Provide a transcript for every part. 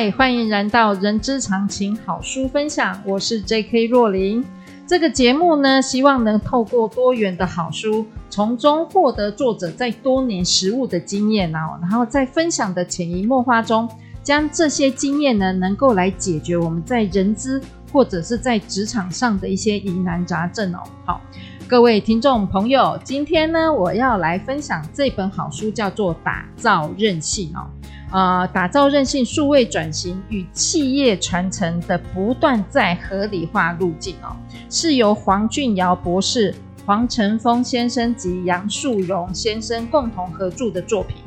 嗨，欢迎来到人之常情好书分享，我是 J.K. 若琳。这个节目呢，希望能透过多元的好书，从中获得作者在多年实务的经验哦，然后在分享的潜移默化中，将这些经验呢，能够来解决我们在人资或者是在职场上的一些疑难杂症哦。好，各位听众朋友，今天呢，我要来分享这本好书，叫做《打造韧性》哦。呃，打造韧性数位转型与企业传承的不断在合理化路径哦，是由黄俊尧博士、黄成峰先生及杨树荣先生共同合著的作品。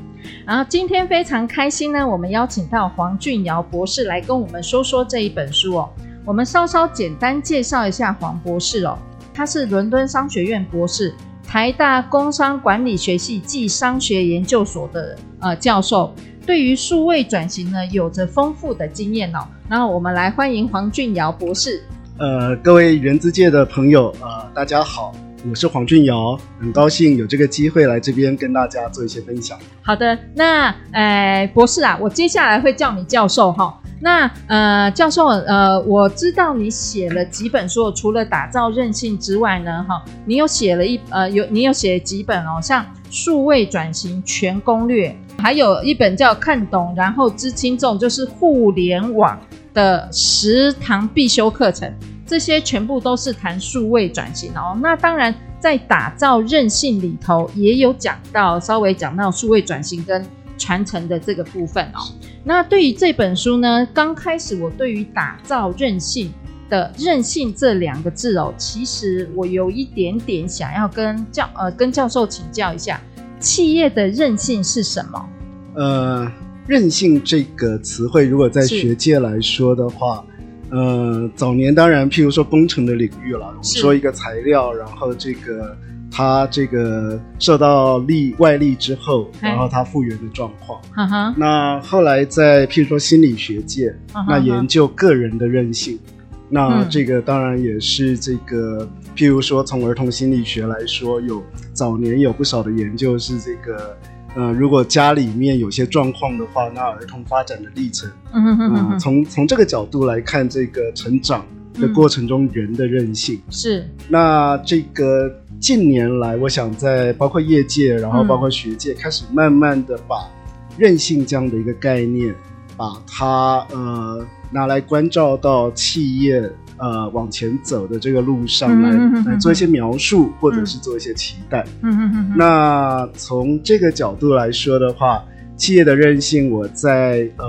然后今天非常开心呢，我们邀请到黄俊尧博士来跟我们说说这一本书哦。我们稍稍简单介绍一下黄博士哦，他是伦敦商学院博士，台大工商管理学系暨商学研究所的呃教授。对于数位转型呢，有着丰富的经验哦。然后我们来欢迎黄俊尧博士。呃，各位人资界的朋友，呃，大家好，我是黄俊尧，很高兴有这个机会来这边跟大家做一些分享。好的，那呃，博士啊，我接下来会叫你教授哈、那呃，教授，呃，我知道你写了几本书，除了打造韧性之外呢，哈，你有写了一呃，有你有写几本哦，像数位转型全攻略。还有一本叫《看懂然后知轻重》，就是互联网的十堂必修课程，这些全部都是谈数位转型哦。那当然，在打造韧性里头，也有讲到稍微讲到数位转型跟传承的这个部分哦。那对于这本书呢，刚开始我对于打造韧性的“韧性”这两个字哦，其实我有一点点想要跟教呃跟教授请教一下。企业的韧性是什么？呃，韧性这个词汇，如果在学界来说的话，呃，早年当然，譬如说工程的领域了，我们说一个材料，然后这个它这个受到力外力之后，然后它复原的状况。那后来在譬如说心理学界，那研究个人的韧性，那这个当然也是这个。譬如说，从儿童心理学来说，有早年有不少的研究是这个，呃，如果家里面有些状况的话，那儿童发展的历程，嗯哼哼哼，呃，从从这个角度来看，这个成长的过程中人的韧性，嗯，是。那这个近年来，我想在包括业界，然后包括学界，开始慢慢的把韧性这样的一个概念，把它呃拿来关照到企业。呃，往前走的这个路上来，来做一些描述，或者是做一些期待。那从这个角度来说的话，企业的韧性，我在呃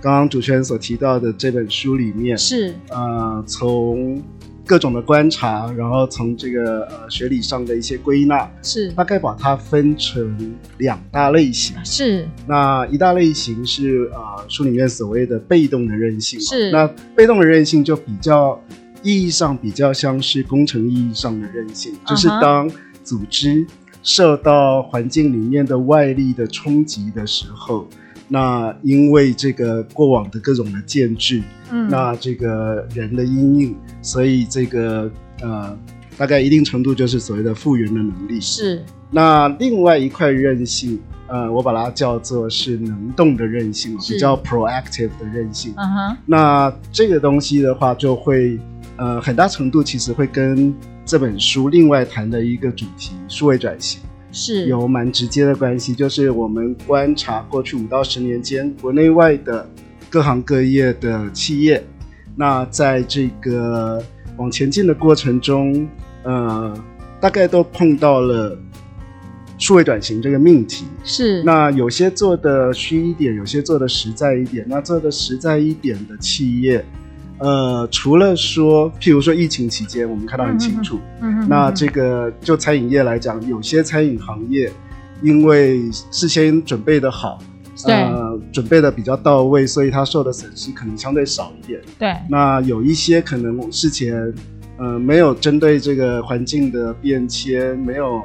刚刚主持人所提到的这本书里面是呃从。各种的观察，然后从这个呃学理上的一些归纳，是大概把它分成两大类型。是，那一大类型是啊、呃、书里面所谓的被动的韧性。是，那被动的韧性就比较意义上比较像是工程意义上的韧性，就是当组织受到环境里面的外力的冲击的时候。那因为这个过往的各种的建制，嗯，那这个人的阴影，所以这个呃，大概一定程度就是所谓的复原的能力。是。那另外一块韧性，呃，我把它叫做是能动的韧性，比较 proactive 的韧性。嗯哼。那这个东西的话，就会呃，很大程度其实会跟这本书另外谈的一个主题——数位转型。是有蛮直接的关系，就是我们观察过去五到十年间，国内外的各行各业的企业，那在这个往前进的过程中，呃，大概都碰到了数位转型这个命题。是，那有些做的虚一点，有些做的实在一点。那做的实在一点的企业。呃，除了说，譬如说疫情期间，我们看到很清楚。嗯，嗯，那这个就餐饮业来讲，有些餐饮行业，因为事先准备的好，对，呃，准备的比较到位，所以它受的损失可能相对少一点。对，那有一些可能事前呃没有针对这个环境的变迁，没有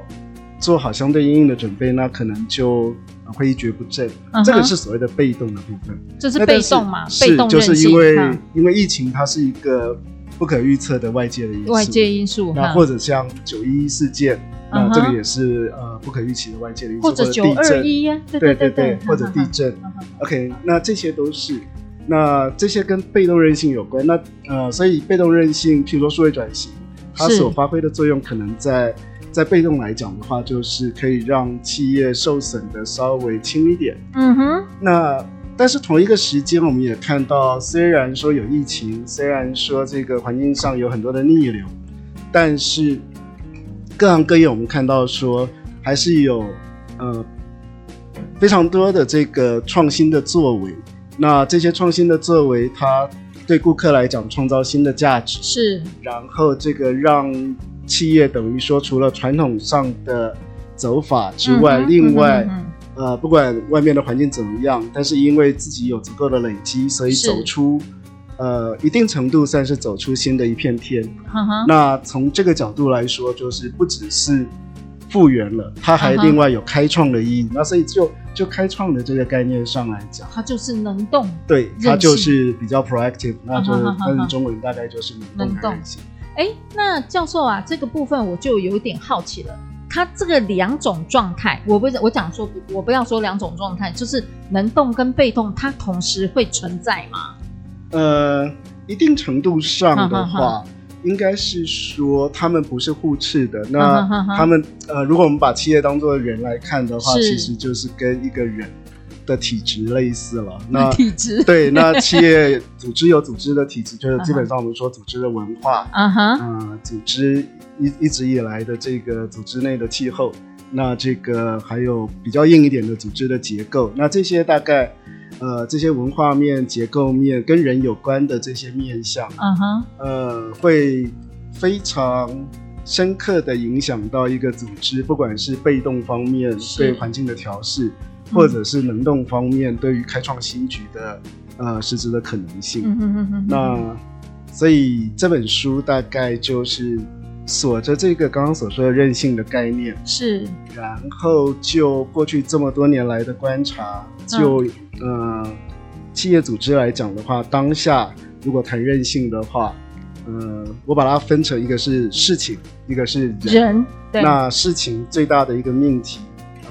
做好相对应的准备，那可能就会一蹶不振。Uh. 这个是所谓的被动的部分，这是被动嘛？是被动就是因为因为疫情，它是一个。不可预测的外界的因素，外界因素，那或者像九一一事件，那、uh. 这个也是呃不可预期的外界的因素，或者九二一呀，对对对，对，或者地震。Uh. OK，那这些都是，那这些跟被动韧性有关。那呃，所以被动韧性，譬如说数位转型，它所发挥的作用，可能在在被动来讲的话，就是可以让企业受损的稍微轻一点。嗯哼，那。但是同一个时间，我们也看到，虽然说有疫情，虽然说这个环境上有很多的逆流，但是各行各业我们看到说还是有呃非常多的这个创新的作为。那这些创新的作为，它对顾客来讲创造新的价值，是。然后这个让企业等于说除了传统上的走法之外，嗯、另外。嗯呃，不管外面的环境怎么样，但是因为自己有足够的累积，所以走出，呃，一定程度算是走出新的一片天。Uh-huh. 那从这个角度来说，就是不只是复原了，它还另外有开创的意义。Uh-huh. 那所以就就开创的这个概念上来讲，它就是能动，对，它就是比较 proactive，那就翻译中文大概就是能动。能动。哎，那教授啊，这个部分我就有点好奇了。他这个两种状态，我不我讲说，我不要说两种状态，就是能动跟被动，它同时会存在吗？呃，一定程度上的话，应该是说他们不是互斥的。那他们呃，如果我们把企业当做人来看的话，其实就是跟一个人的体质类似了。那体质 对，那企业组织有组织的体质，就是 基本上我们说组织的文化，嗯哼，呃，组织。一一直以来的这个组织内的气候，那这个还有比较硬一点的组织的结构，那这些大概，呃，这些文化面、结构面跟人有关的这些面向，嗯哼，呃，会非常深刻的影响到一个组织，不管是被动方面对环境的调适，或者是能动方面对于开创新局的呃实质的可能性。嗯哼哼哼。那所以这本书大概就是。锁着这个刚刚所说的韧性的概念是，然后就过去这么多年来的观察，就、嗯、呃，企业组织来讲的话，当下如果谈韧性的话，呃，我把它分成一个是事情，一个是人。人对。那事情最大的一个命题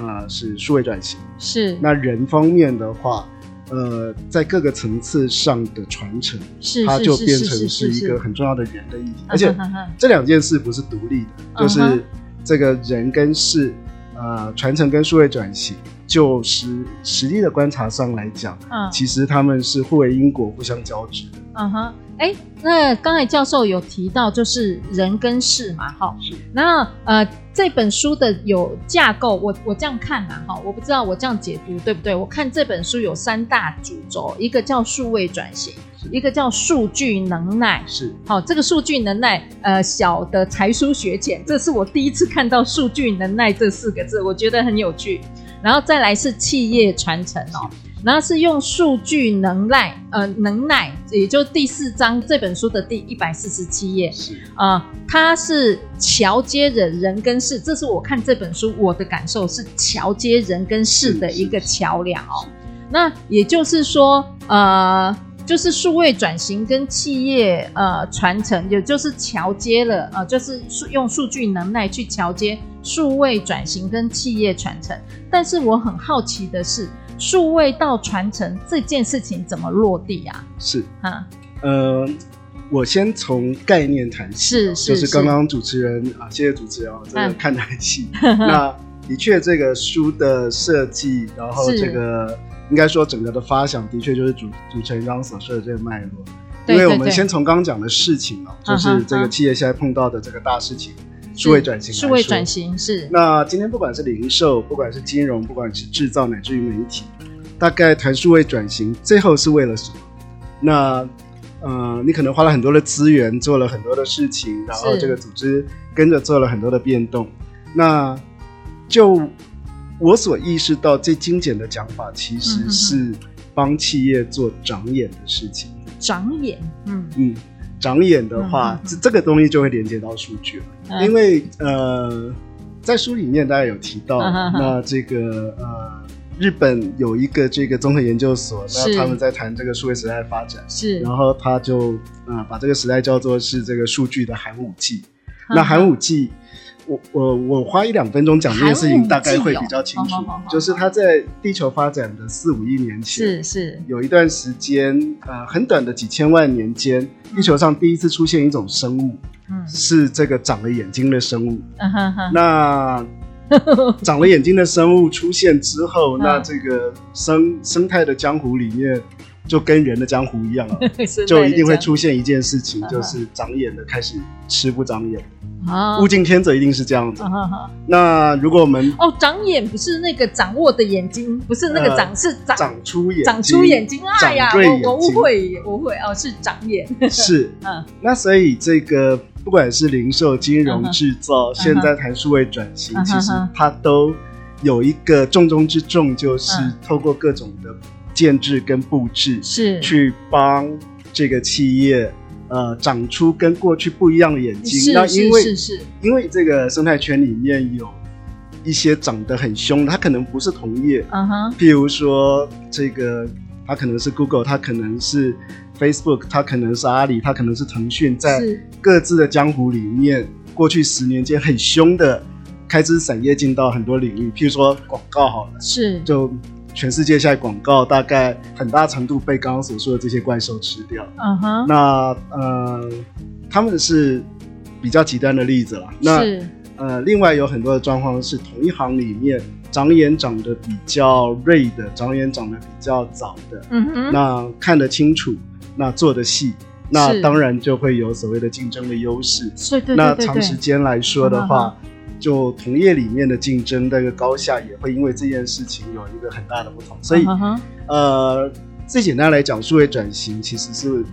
啊、呃、是数位转型。是。那人方面的话。呃，在各个层次上的传承，是它就变成是一个很重要的人的议题，而且这两件事不是独立的，嗯，就是这个人跟事，呃，传承跟数位转型，就是实际的观察上来讲，嗯，其实他们是互为因果、互相交织的。嗯哼，哎，那刚才教授有提到，就是人跟事嘛，哈，是。那呃，这本书的有架构，我我这样看嘛，哈，我不知道我这样解读对不对？我看这本书有三大主轴，一个叫数位转型，一个叫数据能耐，是。好，这个数据能耐，呃，小的才疏学浅，这是我第一次看到数据能耐这四个字，我觉得很有趣。然后再来是企业传承哦。然后是用数据能耐，呃，能耐，也就第四章这本书的第一百四十七页，是啊、呃，它是桥接人人跟事，这是我看这本书我的感受是桥接人跟事的一个桥梁哦。那也就是说，呃，就是数位转型跟企业呃传承，也就是桥接了，呃，就是用数据能耐去桥接数位转型跟企业传承。但是我很好奇的是。数位到传承这件事情怎么落地啊？是啊，呃，我先从概念谈起，是是，就是刚刚主持人啊，谢谢主持人啊，真的看台戏。那的确，这个书的设计，然后这个应该说整个的发想，的确就是主主持人刚刚所说的这个脉络。因为我们先从刚刚讲的事情啊，就是这个企业现在碰到的这个大事情。数位转型，数位转型是。那今天不管是零售，不管是金融，不管是制造，乃至于媒体，大概谈数位转型，最后是为了什么？那呃，你可能花了很多的资源，做了很多的事情，然后这个组织跟着做了很多的变动。那就我所意识到最精简的讲法，其实是帮企业做长眼的事情。长眼，嗯嗯，长眼的话，这、嗯、这个东西就会连接到数据了，嗯、因为呃，在书里面大家有提到，嗯、那这个呃。日本有一个这个综合研究所，那他们在谈这个数位时代发展，是，然后他就啊、呃、把这个时代叫做是这个数据的寒武纪。那寒武纪，我我我花一两分钟讲这件事情，大概会比较清楚。就是它在地球发展的四五亿年前，是是，有一段时间，呃，很短的几千万年间，地球上第一次出现一种生物，嗯，是这个长了眼睛的生物。嗯哼哼，那。长了眼睛的生物出现之后，那这个生生态的江湖里面，就跟人的江湖一样了，就一定会出现一件事情，就是长眼的开始吃不长眼。物竞天择一定是这样子。那如果我们哦，长眼不是那个掌握的眼睛，不是那个长，是长长出眼，长出眼睛。哎呀，我我误会，我误会哦，是长眼。是，嗯，那所以这个。不管是零售、金融、制造，uh. 现在谈数位转型，uh. 其实它都有一个重中之重，就是透过各种的建制跟布置，是、uh. 去帮这个企业呃长出跟过去不一样的眼睛。那因为是是是因为这个生态圈里面有一些长得很凶的，它可能不是同业，嗯哼，譬如说这个它可能是 Google，它可能是。Facebook，它可能是阿里，它可能是腾讯，在各自的江湖里面，过去十年间很凶的开枝散叶进到很多领域，譬如说广告好了，是就全世界现在广告大概很大程度被刚刚所说的这些怪兽吃掉。嗯哼，那呃，他们是比较极端的例子了。那呃，另外有很多的状况是同一行里面长眼长得比较锐的，长眼长得比较早的，嗯哼，那看得清楚。那做的细，那当然就会有所谓的竞争的优势。是，对，对，对，对。那长时间来说的话，嗯、就同业里面的竞争那个高下也会因为这件事情有一个很大的不同。所以，嗯、呃，最简单来讲，数位转型其实是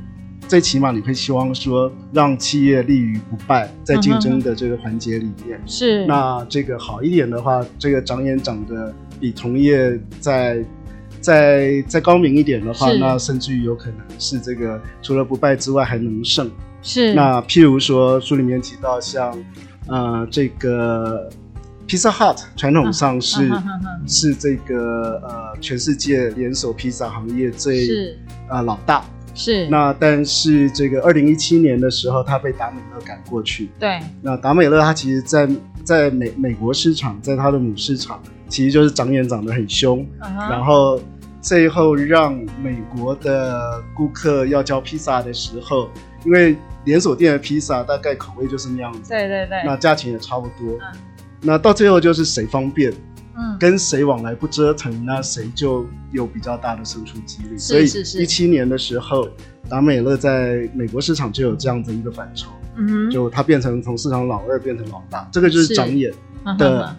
最起码你会希望说让企业立于不败，在竞争的这个环节里面。是、嗯。那这个好一点的话，这个长眼长得比同业在。再再高明一点的话，那甚至于有可能是这个除了不败之外还能胜。是。那譬如说书里面提到像，呃，这个 Pizza Hut 传统上是、啊、是这个呃全世界连锁披萨行业最啊、呃、老大。是。那但是这个二零一七年的时候，他被达美乐赶过去。对。那达美乐它其实在在美美国市场，在它的母市场，其实就是长眼长得很凶、啊，然后。最后让美国的顾客要叫披萨的时候，因为连锁店的披萨大概口味就是那样子，对对对，那价钱也差不多。嗯、那到最后就是谁方便，嗯，跟谁往来不折腾，那谁就有比较大的胜出几率。所以一七年的时候，达美乐在美国市场就有这样子一个反抽，嗯，就它变成从市场老二变成老大，这个就是长眼的、嗯、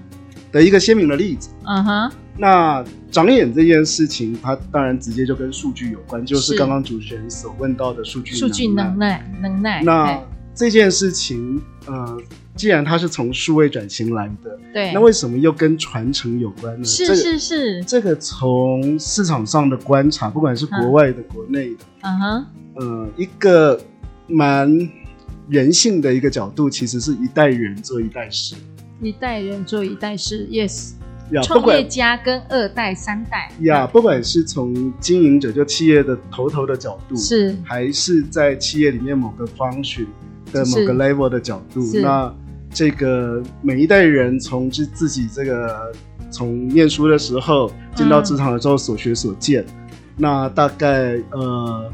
的一个鲜明的例子。嗯哼。那长眼这件事情，它当然直接就跟数据有关，就是刚刚主持人所问到的数据数据能耐。能耐。那这件事情，呃，既然它是从数位转型来的，对，那为什么又跟传承有关呢？是是是，这个从市场上的观察，不管是国外的、国内的，嗯。哼，呃，一个蛮人性的一个角度，其实是一代人做一代事，一代人做一代事，yes。创业家跟二代、三代。呀，不管是从经营者就企业的头头的角度，是。还是在企业里面某个 function 的某个 level 的角度，那这个每一代人从自自己这个从念书的时候进到职场的时候所学所见，嗯、那大概呃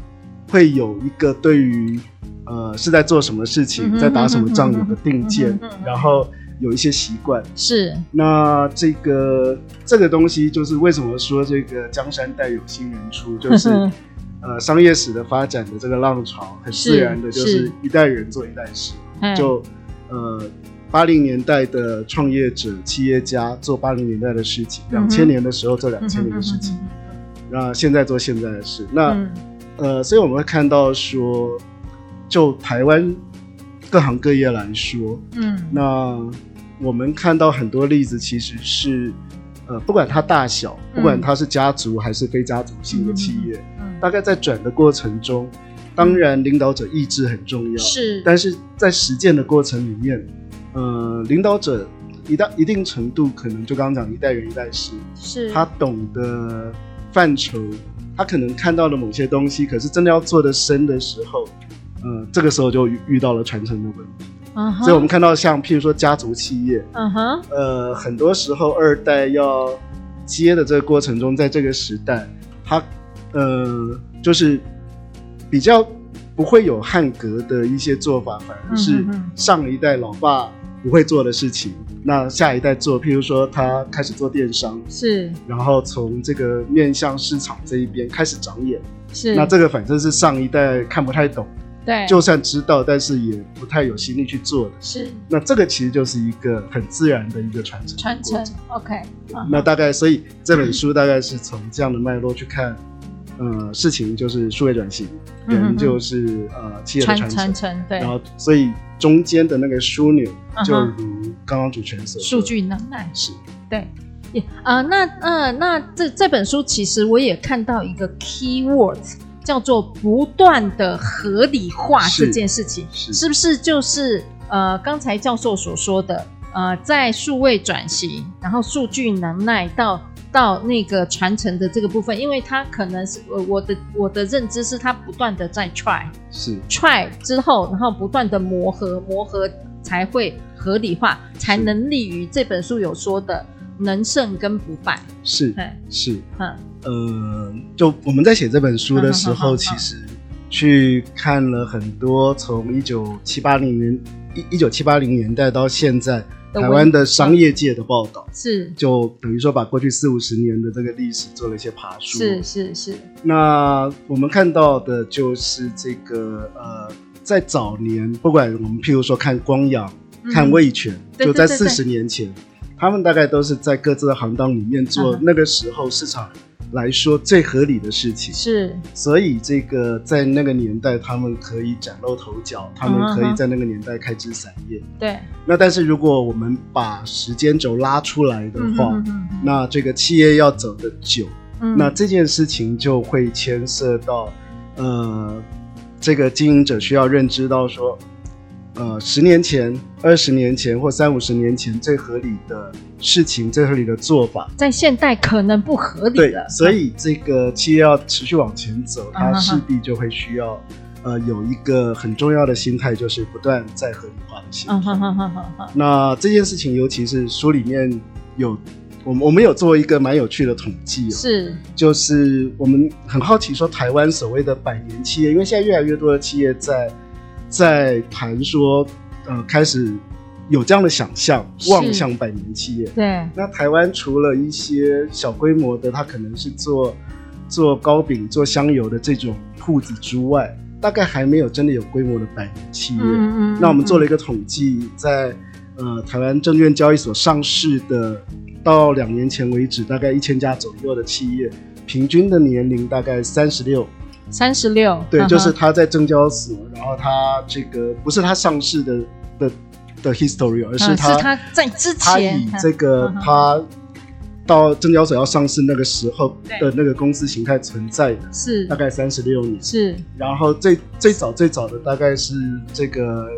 会有一个对于呃是在做什么事情，嗯、在打什么仗有个定见，嗯、然后。有一些习惯。是，那这个这个东西就是为什么说这个江山代有新人出，就是呃商业史的发展的这个浪潮，很自然的就是一代人做一代事，就呃八零年代的创业者企业家做八零年代的事情，两千年的时候做两千年的事情，那现在做现在的事，那呃所以我们会看到说，就台湾。各行各业来说，嗯，那我们看到很多例子，其实是呃，不管它大小，不管它是家族还是非家族性的企业，嗯嗯、大概在转的过程中，当然领导者意志很重要，是，但是在实践的过程里面，呃，领导者一到一定程度，可能就刚刚讲一代人一代事，是。他懂得范畴，他可能看到了某些东西，可是真的要做的深的时候，呃，这个时候就遇到了传承的问题。Uh huh. 所以我们看到像譬如说家族企业，uh huh. 呃，很多时候二代要接的这个过程中，在这个时代，他呃，就是比较不会有汉格的一些做法，反而是上一代老爸不会做的事情，uh huh. 那下一代做。譬如说他开始做电商，是，然后从这个面向市场这一边开始长眼，是，那这个反正是上一代看不太懂。对，就算知道，但是也不太有心力去做的。是，那这个其实就是一个很自然的一个传承。传承，OK。那大概，所以这本书大概是从这样的脉络去看，呃，事情就是数位转型，人就是呃企业的传承。传承，对。然后，所以中间的那个枢纽，就如刚刚主持人所说，数据能耐是。对，也啊，那呃，那这这本书其实我也看到一个 key words。叫做不断的合理化这件事情，是，不是就是呃刚才教授所说的呃在数位转型，然后数据能耐到到那个传承的这个部分，因为它可能是我我的我的认知是它不断的在 try 是 try 之后，然后不断的磨合磨合才会合理化，才能利于这本书有说的。能胜跟不败。是是，嗯。呃，就我们在写这本书的时候，其实去看了很多从一九七八零年一一九七八零年代到现在台湾的商业界的报道，是。就等于说把过去四五十年的这个历史做了一些爬梳，是是是。那我们看到的就是这个呃，在早年，不管我们譬如说看光阳、看味全，就在四十年前。他们大概都是在各自的行当里面做那个时候市场来说最合理的事情，是，所以这个在那个年代他们可以崭露头角，他们可以在那个年代开枝散叶。对。那但是如果我们把时间轴拉出来的话，那这个企业要走的久，那这件事情就会牵涉到，呃，这个经营者需要认知到说。呃，十年前、二十年前或三五十年前最合理的事情、最合理的做法，在现代可能不合理了。对，所以这个企业要持续往前走，它势必就会需要，呃，有一个很重要的心态，就是不断在合理化的心态。那这件事情，尤其是书里面有我们，我们有做一个蛮有趣的统计哦，是，就是我们很好奇说，台湾所谓的百年企业，因为现在越来越多的企业在。在谈说，呃，开始有这样的想象，望向百年企业。对，那台湾除了一些小规模的，它可能是做做糕饼、做香油的这种铺子之外，大概还没有真的有规模的百年企业。嗯嗯嗯，那我们做了一个统计，在呃台湾证券交易所上市的，到两年前为止，大概一千家左右的企业，平均的年龄大概三十六。三十六，对，就是他在证交所，然后他这个不是他上市的的的 history，而是他、嗯、是他在之前，这个他到证交所要上市那个时候的那个公司形态存在的，是。大概三十六年，是，然后最最早最早的大概是这个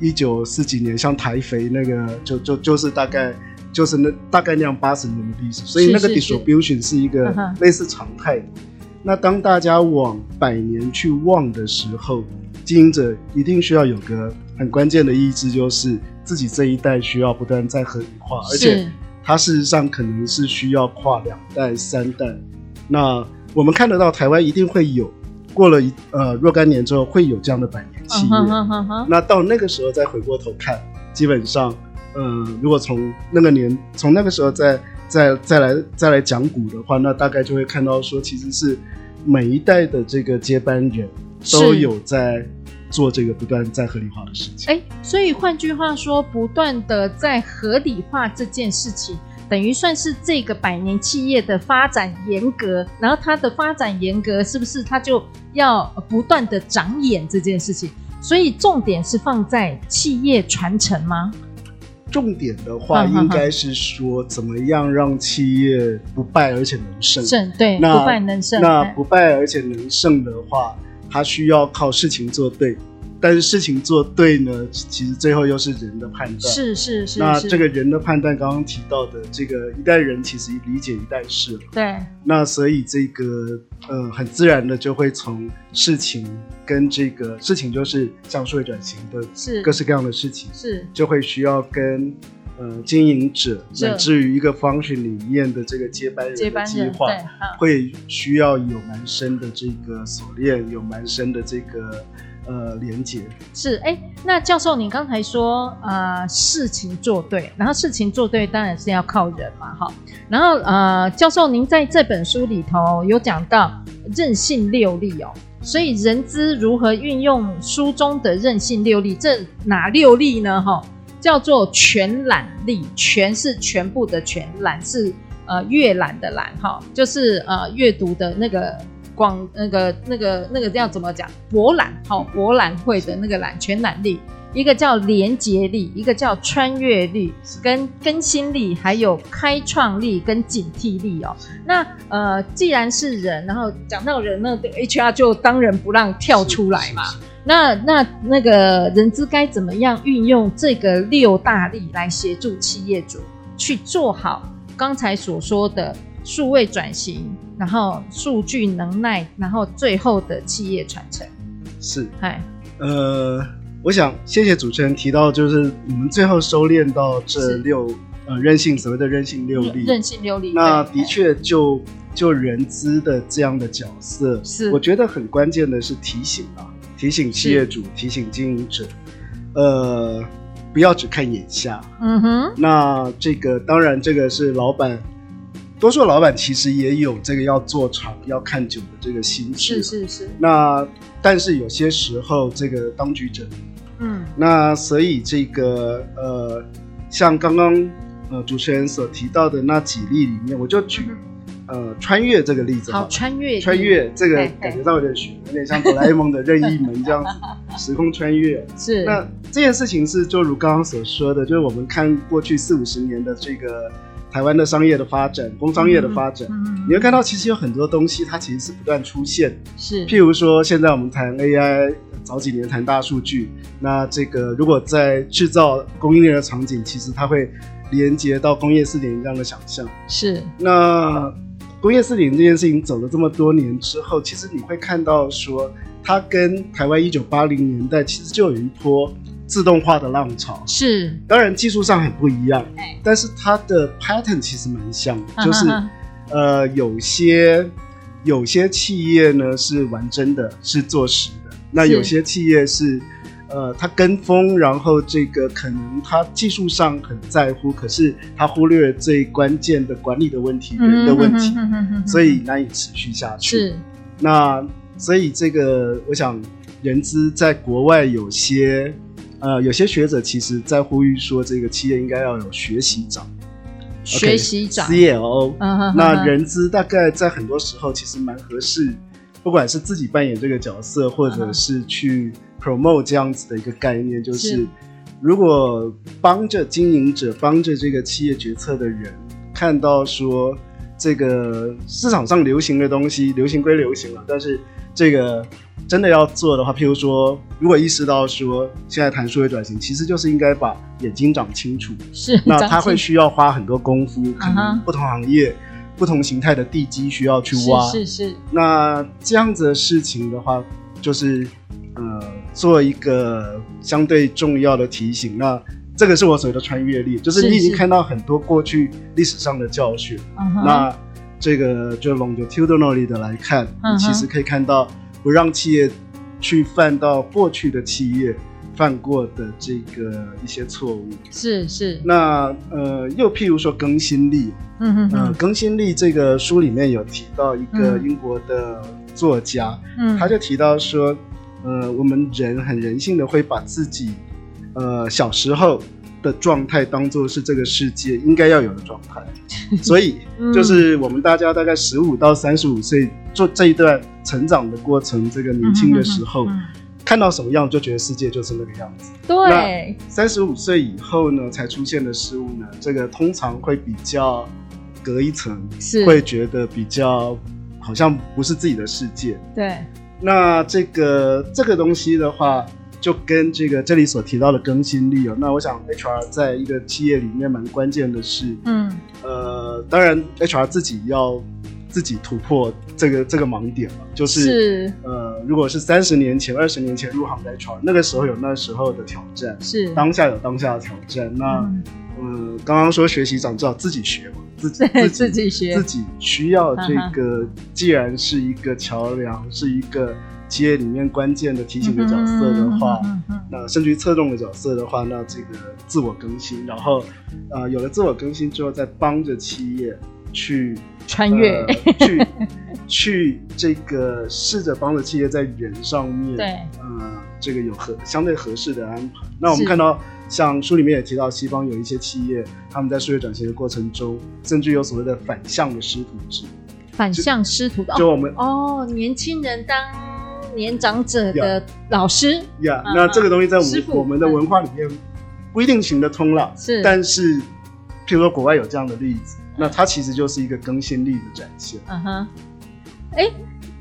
一九四几年，像台肥那个就就就是大概就是那大概那样八十年的历史，所以那个 distribution 是一个类似常态的。那当大家往百年去望的时候，经营者一定需要有个很关键的意志，就是自己这一代需要不断再合理化，而且它事实上可能是需要跨两代、三代。那我们看得到台湾一定会有，过了一呃若干年之后会有这样的百年企业。Uh huh, uh huh. 那到那个时候再回过头看，基本上，呃，如果从那个年从那个时候再。再再来再来讲股的话，那大概就会看到说，其实是每一代的这个接班人都有在做这个不断在合理化的事情。哎，所以换句话说，不断的在合理化这件事情，等于算是这个百年企业的发展严格。然后它的发展严格，是不是它就要不断的长眼这件事情？所以重点是放在企业传承吗？重点的话，应该是说怎么样让企业不败而且能胜。胜对，那不败能胜。那不败而且能胜的话，它需要靠事情做对。但是事情做对呢，其实最后又是人的判断。是是是。那这个人的判断，刚刚提到的这个一代人其实理解一代事了。对。那所以这个呃，很自然的就会从事情跟这个事情，就是像数位转型的，是各式各样的事情，是就会需要跟呃经营者，乃至于一个 function 里面的这个接班人的计划，会需要有蛮深的这个锁链，有蛮深的这个。呃，连接是哎，那教授，你刚才说呃，事情做对，然后事情做对当然是要靠人嘛，哈。然后呃，教授您在这本书里头有讲到任性六力哦，所以人资如何运用书中的任性六力？这哪六力呢？哈，叫做全览力，全是全部的全，览是呃阅览的览，哈，就是呃阅读的那个。广那个那个那个叫怎么讲？博览好，博览会的那个览全览力，一个叫连结力，一个叫穿越力，跟更新力，还有开创力跟警惕力哦。那呃，既然是人，然后讲到人，那 HR 就当仁不让跳出来嘛。那那那个人资该怎么样运用这个六大力来协助企业主去做好刚才所说的？数位转型，然后数据能耐，然后最后的企业传承，是，嗨，呃，我想谢谢主持人提到，就是我们最后收敛到这六呃韧性，所谓的任性六力，韧性六力，那的确就就人资的这样的角色，是，我觉得很关键的是提醒啊，提醒企业主，提醒经营者，呃，不要只看眼下，嗯哼，那这个当然这个是老板。多数老板其实也有这个要做长、要看久的这个心智，是是是。那但是有些时候这个当局者，嗯，那所以这个呃，像刚刚呃主持人所提到的那几例里面，我就举、嗯、呃穿越这个例子。好，穿越穿越这个感觉到有点悬，有点像哆啦 A 梦的任意门这样子，时空穿越。是。那这件事情是就如刚刚所说的，就是我们看过去四五十年的这个。台湾的商业的发展，工商业的发展，你会看到其实有很多东西，它其实是不断出现。是，譬如说现在我们谈 AI，早几年谈大数据，那这个如果在制造供应链的场景，其实它会连接到工业四点零这样的想象。是，那工业四点零这件事情走了这么多年之后，其实你会看到说，它跟台湾一九八零年代其实就有一波。自动化的浪潮。是，当然技术上很不一样，但是它的 pattern 其实蛮像的，就是呃，有些有些企业呢是玩真的，是做实的，那有些企业是呃，它跟风，然后这个可能它技术上很在乎，可是它忽略了最关键的管理的问题、人的问题，所以难以持续下去。是，那所以这个我想，人资在国外有些。呃，有些学者其实在呼吁说，这个企业应该要有学习长，学习长。CLO。那人资大概在很多时候其实蛮合适，不管是自己扮演这个角色，或者是去 promote 这样子的一个概念，就是，是如果帮着经营者、帮着这个企业决策的人看到说，这个市场上流行的东西，流行归流行了，但是这个。真的要做的话，譬如说，如果意识到说现在谈数位转型，其实就是应该把眼睛长清楚。是，那他会需要花很多功夫，可能不同行业、uh -huh. 不同形态的地基需要去挖。是是，是。那这样子的事情的话，就是呃，做一个相对重要的提醒。那这个是我所谓的穿越力，就是你已经看到很多过去历史上的教训。Uh -huh. 那这个就 longitudinally 的来看，uh 其实可以看到。不让企业去犯到过去的企业犯过的这个一些错误，是是。那呃，又譬如说更新力，嗯嗯，嗯、呃，更新力这个书里面有提到一个英国的作家，嗯，他就提到说，呃，我们人很人性的会把自己呃小时候的状态当做是这个世界应该要有的状态，所以就是我们大家大概十五到三十五岁做这一段。成长的过程，这个年轻的时候，看到什么样就觉得世界就是那个样子。对，三十五岁以后呢，才出现的事物呢，这个通常会比较隔一层，是会觉得比较好像不是自己的世界。对，那这个这个东西的话，就跟这个这里所提到的更新力哦，那我想 HR 在一个企业里面蛮关键的是，嗯，呃，当然 HR 自己要。自己突破这个这个盲点了，就是，是。呃，如果是三十年前、二十年前入行的 HR，那个时候有那时候的挑战，是。当下有当下的挑战。那，嗯，呃，刚刚说学习长知道自己学嘛，自 己自己自己学，自己需要这个，既然是一个桥梁，是一个企业里面关键的提醒的角色的话，那甚至于侧重的角色的话，那这个自我更新，然后，呃，有了自我更新之后，再帮着企业。去穿越，呃、去 去这个试着帮着企业在人上面，对，呃，这个有合相对合适的安排。那我们看到，像书里面也提到，西方有一些企业，他们在数学转型的过程中，甚至有所谓的反向的师徒制。反向师徒的，就我们哦，年轻人当年长者的老师呀。Yeah, yeah, 那这个东西在我们我们的文化里面不一定行得通了，是，但是譬如说国外有这样的例子。那它其实就是一个更新力的展现。嗯哼，哎，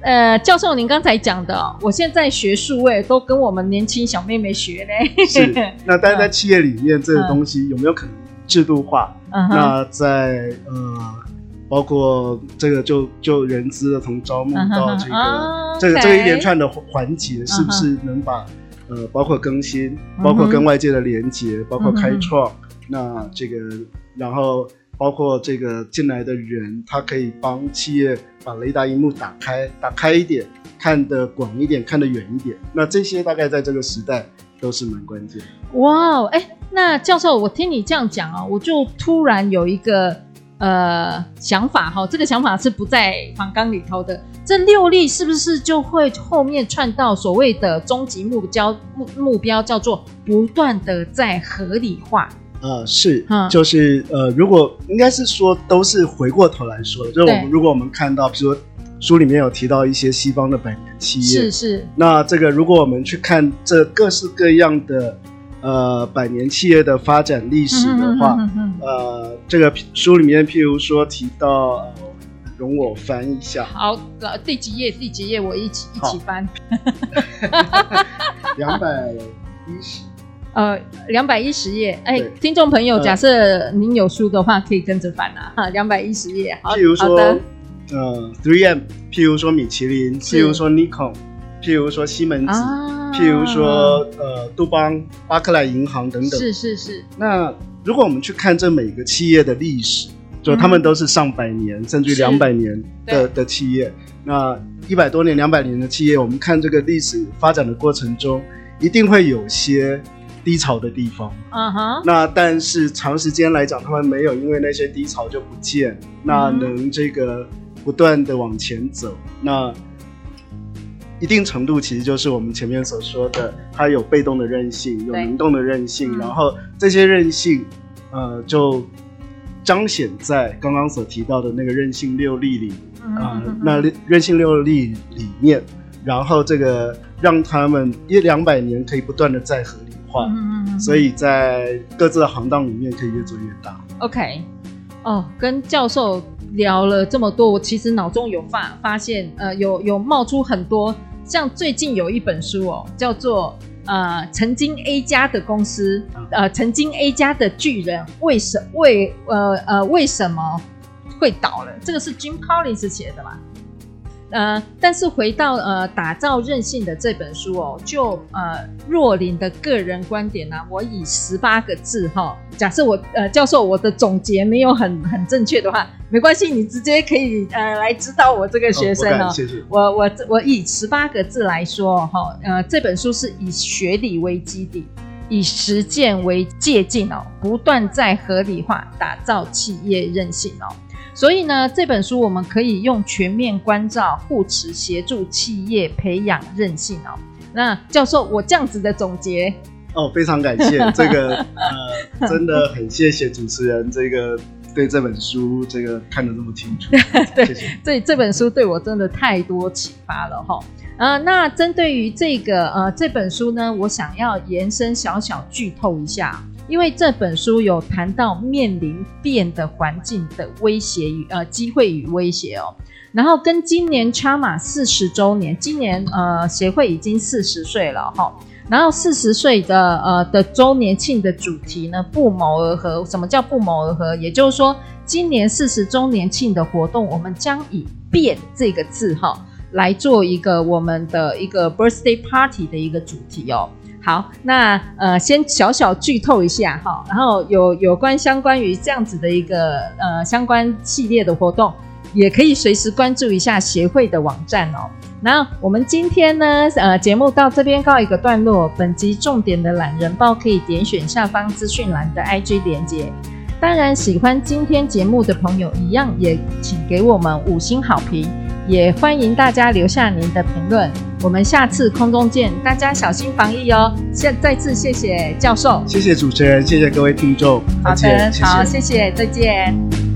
呃，教授，您刚才讲的，我现在学数位都跟我们年轻小妹妹学嘞。是。那但是在企业里面，这个东西有没有可能制度化？嗯。那在呃，包括这个就就人资的从招募到这个、嗯、这个这个一连串的环节，是不是能把呃包括更新，包括跟外界的连接，包括开创，嗯、那这个然后。包括这个进来的人，他可以帮企业把雷达荧幕打开，打开一点，看得广一点，看得远一点。那这些大概在这个时代都是蛮关键。哇，哎，那教授，我听你这样讲啊，我就突然有一个呃想法哈，这个想法是不在房纲里头的。这六例是不是就会后面串到所谓的终极目标目目标，叫做不断的在合理化？呃，是，就是呃，如果应该是说，都是回过头来说的，就是我们如果我们看到，比如说书里面有提到一些西方的百年企业，是是，那这个如果我们去看这各式各样的呃百年企业的发展历史的话，嗯、哼哼哼呃，这个书里面譬如说提到，呃、容我翻一下，好，第几页？第几页？我一起一起翻，两百一十。呃，两百一十页，哎，听众朋友，假设您有书的话，可以跟着翻啊，哈，两百一十页，好，譬如说，的。呃，3M，譬如说米其林，譬如说 Nikon，譬如说西门子，啊、譬如说呃，杜邦、巴克莱银行等等，是是是。那如果我们去看这每个企业的历史，就他们都是上百年、嗯、甚至两百年的的企业，那一百多年、两百年的企业，我们看这个历史发展的过程中，一定会有些。低潮的地方，嗯哼，那但是长时间来讲，他们没有因为那些低潮就不见，那能这个不断的往前走，那一定程度其实就是我们前面所说的，它有被动的韧性，有能动的韧性，然后这些韧性，呃，就彰显在刚刚所提到的那个韧性六力里，啊、呃，那韧性六力里面，然后这个让他们一两百年可以不断的再合理。嗯嗯，所以在各自的行当里面可以越做越大。OK，哦，跟教授聊了这么多，我其实脑中有发发现，呃，有有冒出很多，像最近有一本书哦，叫做呃，曾经 A 家的公司，呃，曾经 A 家的巨人，为什为呃呃为什么会倒了？这个是 Jim Collins 写的吧？呃，但是回到呃打造韧性的这本书哦，就呃若琳的个人观点呢、啊，我以十八个字哈、哦，假设我呃教授我的总结没有很很正确的话，没关系，你直接可以呃来指导我这个学生哦。谢谢。我我我以十八个字来说哈、哦，呃这本书是以学理为基底，以实践为借鉴哦，不断在合理化打造企业韧性哦。所以呢，这本书我们可以用全面关照、护持、协助企业培养韧性哦。那教授，我这样子的总结哦，非常感谢这个 呃，真的很谢谢主持人这个对这本书这个看得这么清楚，对，谢谢。这这本书对我真的太多启发了哈。呃，那针对于这个呃这本书呢，我想要延伸小小剧透一下，因为这本书有谈到面临变的环境的威胁与呃机会与威胁哦。然后跟今年 CHRMA 四十周年，今年呃协会已经四十岁了哈。然后四十岁的呃的周年庆的主题呢，不谋而合。什么叫不谋而合？也就是说，今年四十周年庆的活动，我们将以“变”这个字哈来做一个我们的一个 birthday party 的一个主题哦。好，那呃先小小剧透一下哈，然后有有关相关于这样子的一个呃相关系列的活动。也可以随时关注一下协会的网站哦。那我们今天呢，呃，节目到这边告一个段落。本集重点的懒人包可以点选下方资讯栏的 IG 连接。当然，喜欢今天节目的朋友一样也请给我们五星好评，也欢迎大家留下您的评论。我们下次空中见，大家小心防疫哦。现再次谢谢教授，谢谢主持人，谢谢各位听众。好的，谢谢好，谢谢，再见。